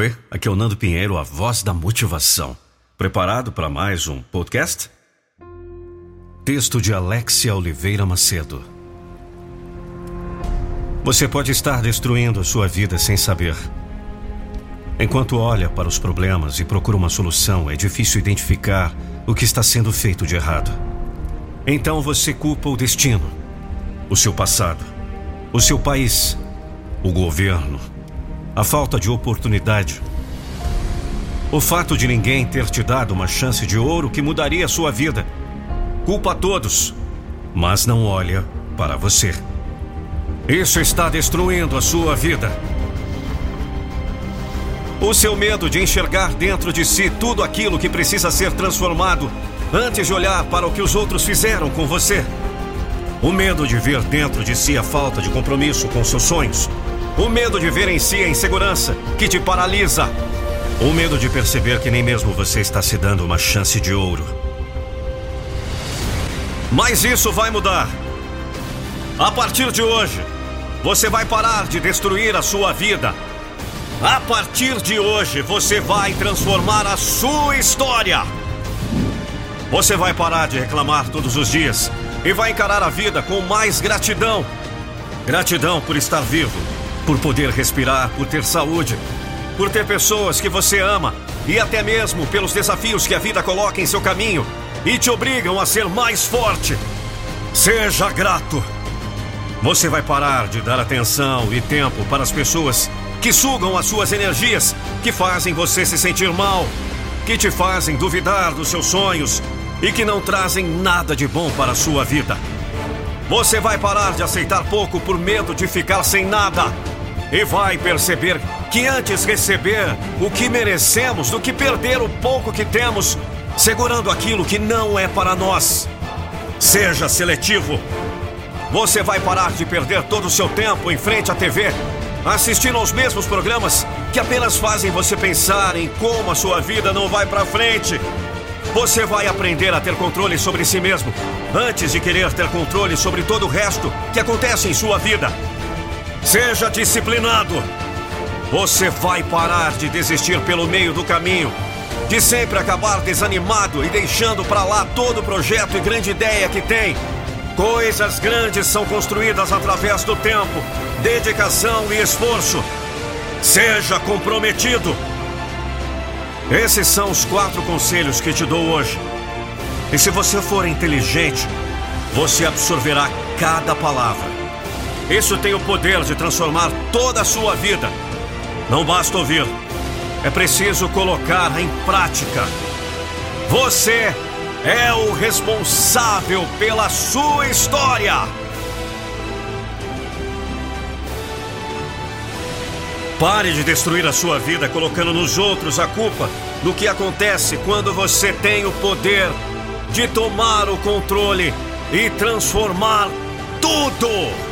Oi, aqui é o Nando Pinheiro, a voz da motivação. Preparado para mais um podcast? Texto de Alexia Oliveira Macedo. Você pode estar destruindo a sua vida sem saber. Enquanto olha para os problemas e procura uma solução, é difícil identificar o que está sendo feito de errado. Então você culpa o destino, o seu passado, o seu país, o governo, a falta de oportunidade, o fato de ninguém ter te dado uma chance de ouro que mudaria a sua vida. Culpa a todos, mas não olha para você. Isso está destruindo a sua vida. O seu medo de enxergar dentro de si tudo aquilo que precisa ser transformado antes de olhar para o que os outros fizeram com você. O medo de ver dentro de si a falta de compromisso com seus sonhos. O medo de ver em si a insegurança que te paralisa. O medo de perceber que nem mesmo você está se dando uma chance de ouro. Mas isso vai mudar. A partir de hoje, você vai parar de destruir a sua vida a partir de hoje, você vai transformar a sua história. Você vai parar de reclamar todos os dias e vai encarar a vida com mais gratidão. Gratidão por estar vivo, por poder respirar, por ter saúde, por ter pessoas que você ama e até mesmo pelos desafios que a vida coloca em seu caminho e te obrigam a ser mais forte. Seja grato. Você vai parar de dar atenção e tempo para as pessoas que sugam as suas energias, que fazem você se sentir mal, que te fazem duvidar dos seus sonhos e que não trazem nada de bom para a sua vida. Você vai parar de aceitar pouco por medo de ficar sem nada e vai perceber que antes receber o que merecemos do que perder o pouco que temos, segurando aquilo que não é para nós. Seja seletivo. Você vai parar de perder todo o seu tempo em frente à TV assistindo aos mesmos programas que apenas fazem você pensar em como a sua vida não vai para frente. Você vai aprender a ter controle sobre si mesmo antes de querer ter controle sobre todo o resto que acontece em sua vida. Seja disciplinado. Você vai parar de desistir pelo meio do caminho, de sempre acabar desanimado e deixando para lá todo o projeto e grande ideia que tem. Coisas grandes são construídas através do tempo dedicação e esforço. Seja comprometido. Esses são os quatro conselhos que te dou hoje. E se você for inteligente, você absorverá cada palavra. Isso tem o poder de transformar toda a sua vida. Não basta ouvir, é preciso colocar em prática. Você é o responsável pela sua história. Pare de destruir a sua vida colocando nos outros a culpa do que acontece quando você tem o poder de tomar o controle e transformar tudo.